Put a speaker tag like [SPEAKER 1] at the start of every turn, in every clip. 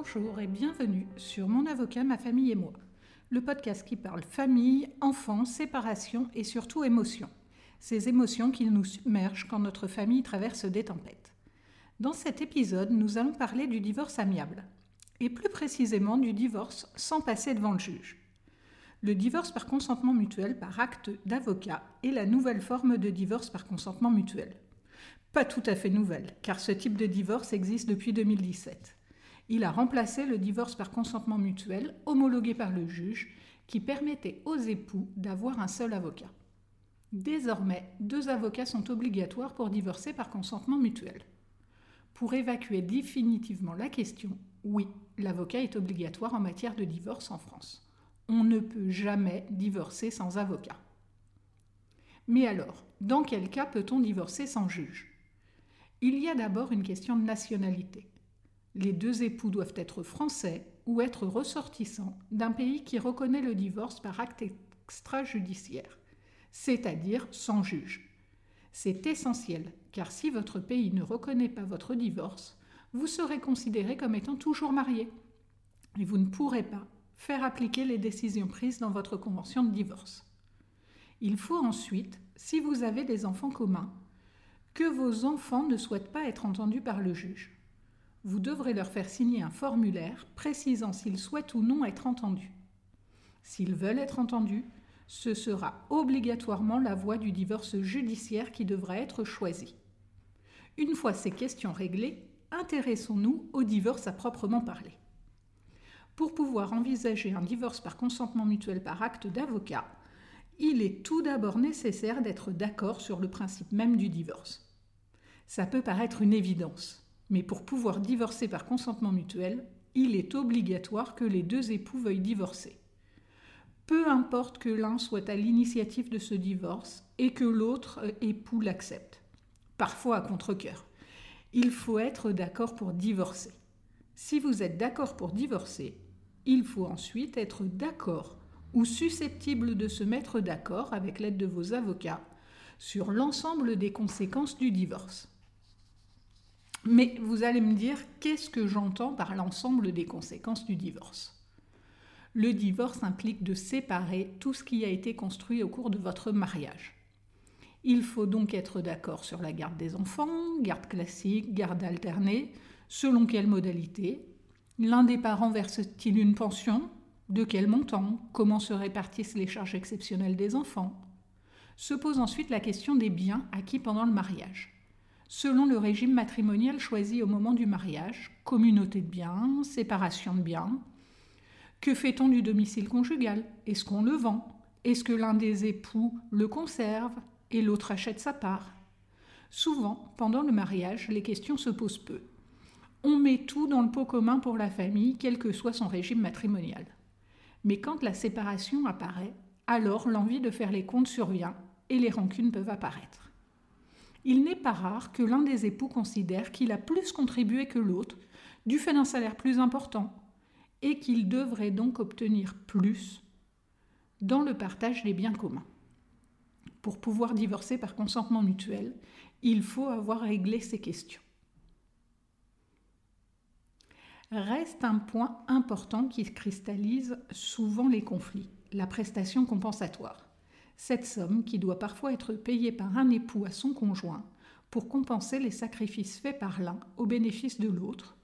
[SPEAKER 1] Bonjour et bienvenue sur Mon avocat, ma famille et moi, le podcast qui parle famille, enfants, séparation et surtout émotions. Ces émotions qui nous submergent quand notre famille traverse des tempêtes. Dans cet épisode, nous allons parler du divorce amiable, et plus précisément du divorce sans passer devant le juge. Le divorce par consentement mutuel par acte d'avocat est la nouvelle forme de divorce par consentement mutuel. Pas tout à fait nouvelle, car ce type de divorce existe depuis 2017. Il a remplacé le divorce par consentement mutuel homologué par le juge qui permettait aux époux d'avoir un seul avocat. Désormais, deux avocats sont obligatoires pour divorcer par consentement mutuel. Pour évacuer définitivement la question, oui, l'avocat est obligatoire en matière de divorce en France. On ne peut jamais divorcer sans avocat. Mais alors, dans quel cas peut-on divorcer sans juge? Il y a d'abord une question de nationalité les deux époux doivent être français ou être ressortissants d'un pays qui reconnaît le divorce par acte extrajudiciaire, c'est-à-dire sans juge. C'est essentiel, car si votre pays ne reconnaît pas votre divorce, vous serez considéré comme étant toujours marié, et vous ne pourrez pas faire appliquer les décisions prises dans votre convention de divorce. Il faut ensuite, si vous avez des enfants communs, que vos enfants ne souhaitent pas être entendus par le juge vous devrez leur faire signer un formulaire précisant s'ils souhaitent ou non être entendus. S'ils veulent être entendus, ce sera obligatoirement la voie du divorce judiciaire qui devra être choisie. Une fois ces questions réglées, intéressons-nous au divorce à proprement parler. Pour pouvoir envisager un divorce par consentement mutuel par acte d'avocat, il est tout d'abord nécessaire d'être d'accord sur le principe même du divorce. Ça peut paraître une évidence, mais pour pouvoir divorcer par consentement mutuel, il est obligatoire que les deux époux veuillent divorcer. Peu importe que l'un soit à l'initiative de ce divorce et que l'autre euh, époux l'accepte. Parfois à contre-coeur. Il faut être d'accord pour divorcer. Si vous êtes d'accord pour divorcer, il faut ensuite être d'accord ou susceptible de se mettre d'accord avec l'aide de vos avocats sur l'ensemble des conséquences du divorce. Mais vous allez me dire, qu'est-ce que j'entends par l'ensemble des conséquences du divorce? Le divorce implique de séparer tout ce qui a été construit au cours de votre mariage. Il faut donc être d'accord sur la garde des enfants, garde classique, garde alternée, selon quelle modalité. L'un des parents verse-t-il une pension? De quel montant? Comment se répartissent les charges exceptionnelles des enfants? Se pose ensuite la question des biens acquis pendant le mariage selon le régime matrimonial choisi au moment du mariage, communauté de biens, séparation de biens. Que fait-on du domicile conjugal? Est-ce qu'on le vend? Est-ce que l'un des époux le conserve et l'autre achète sa part? Souvent, pendant le mariage, les questions se posent peu. On met tout dans le pot commun pour la famille, quel que soit son régime matrimonial. Mais quand la séparation apparaît, alors l'envie de faire les comptes survient et les rancunes peuvent apparaître il n'est pas rare que l'un des époux considère qu'il a plus contribué que l'autre, du fait d'un salaire plus important, et qu'il devrait donc obtenir plus dans le partage des biens communs. Pour pouvoir divorcer par consentement mutuel, il faut avoir réglé ces questions. Reste un point important qui cristallise souvent les conflits, la prestation compensatoire. Cette somme, qui doit parfois être payée par un époux à son conjoint, pour compenser les sacrifices faits par l'un au bénéfice de l'autre,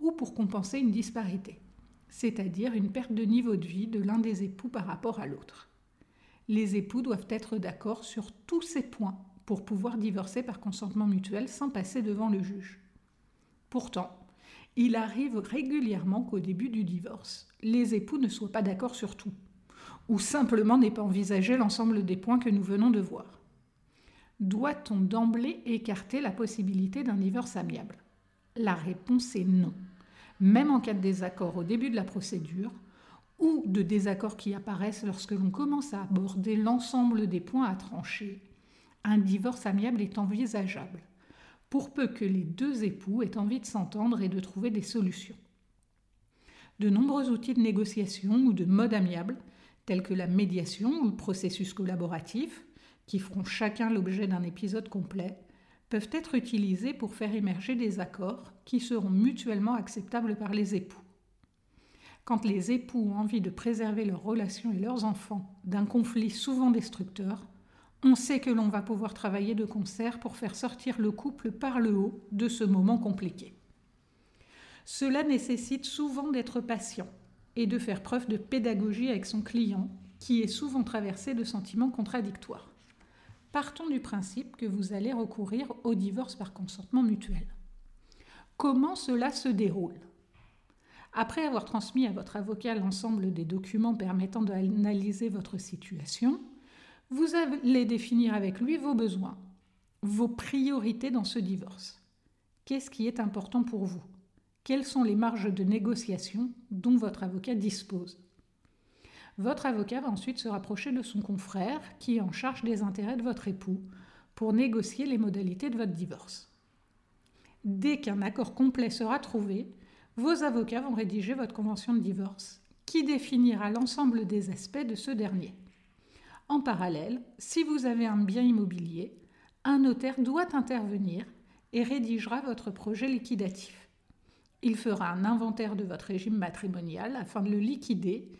[SPEAKER 1] ou pour compenser une disparité, c'est-à-dire une perte de niveau de vie de l'un des époux par rapport à l'autre. Les époux doivent être d'accord sur tous ces points pour pouvoir divorcer par consentement mutuel sans passer devant le juge. Pourtant, il arrive régulièrement qu'au début du divorce, les époux ne soient pas d'accord sur tout ou simplement n'est pas envisagé l'ensemble des points que nous venons de voir Doit-on d'emblée écarter la possibilité d'un divorce amiable? La réponse est non. Même en cas de désaccord au début de la procédure, ou de désaccords qui apparaissent lorsque l'on commence à aborder l'ensemble des points à trancher, un divorce amiable est envisageable, pour peu que les deux époux aient envie de s'entendre et de trouver des solutions. De nombreux outils de négociation ou de mode amiable tels que la médiation ou le processus collaboratif, qui feront chacun l'objet d'un épisode complet, peuvent être utilisés pour faire émerger des accords qui seront mutuellement acceptables par les époux. quand les époux ont envie de préserver leurs relations et leurs enfants d'un conflit souvent destructeur, on sait que l'on va pouvoir travailler de concert pour faire sortir le couple par le haut de ce moment compliqué. Cela nécessite souvent d'être patient et de faire preuve de pédagogie avec son client, qui est souvent traversé de sentiments contradictoires. Partons du principe que vous allez recourir au divorce par consentement mutuel. Comment cela se déroule? Après avoir transmis à votre avocat l'ensemble des documents permettant d'analyser votre situation, vous allez définir avec lui vos besoins, vos priorités dans ce divorce. Qu'est-ce qui est important pour vous? Quelles sont les marges de négociation dont votre avocat dispose Votre avocat va ensuite se rapprocher de son confrère qui est en charge des intérêts de votre époux pour négocier les modalités de votre divorce. Dès qu'un accord complet sera trouvé, vos avocats vont rédiger votre convention de divorce qui définira l'ensemble des aspects de ce dernier. En parallèle, si vous avez un bien immobilier, un notaire doit intervenir et rédigera votre projet liquidatif. Il fera un inventaire de votre régime matrimonial afin de le liquider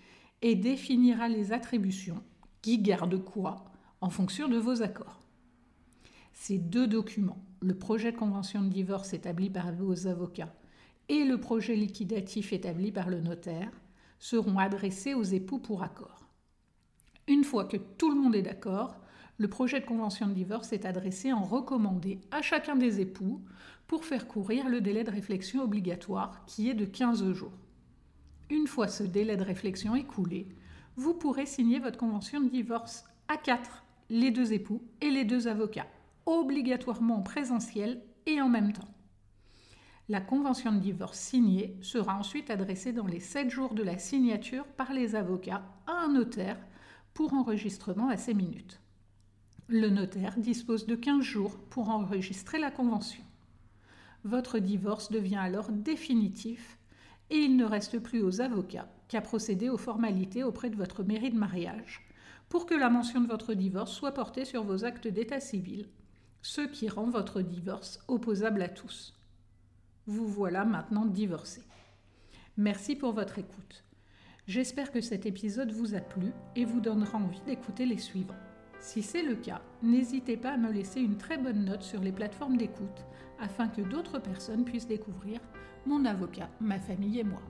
[SPEAKER 1] et définira les attributions, qui gardent quoi, en fonction de vos accords. Ces deux documents, le projet de convention de divorce établi par vos avocats et le projet liquidatif établi par le notaire, seront adressés aux époux pour accord. Une fois que tout le monde est d'accord, le projet de convention de divorce est adressé en recommandé à chacun des époux pour faire courir le délai de réflexion obligatoire qui est de 15 jours. Une fois ce délai de réflexion écoulé, vous pourrez signer votre convention de divorce à quatre, les deux époux et les deux avocats, obligatoirement en présentiel et en même temps. La convention de divorce signée sera ensuite adressée dans les 7 jours de la signature par les avocats à un notaire pour enregistrement à ces minutes. Le notaire dispose de 15 jours pour enregistrer la convention. Votre divorce devient alors définitif et il ne reste plus aux avocats qu'à procéder aux formalités auprès de votre mairie de mariage pour que la mention de votre divorce soit portée sur vos actes d'état civil, ce qui rend votre divorce opposable à tous. Vous voilà maintenant divorcé. Merci pour votre écoute. J'espère que cet épisode vous a plu et vous donnera envie d'écouter les suivants. Si c'est le cas, n'hésitez pas à me laisser une très bonne note sur les plateformes d'écoute afin que d'autres personnes puissent découvrir mon avocat, ma famille et moi.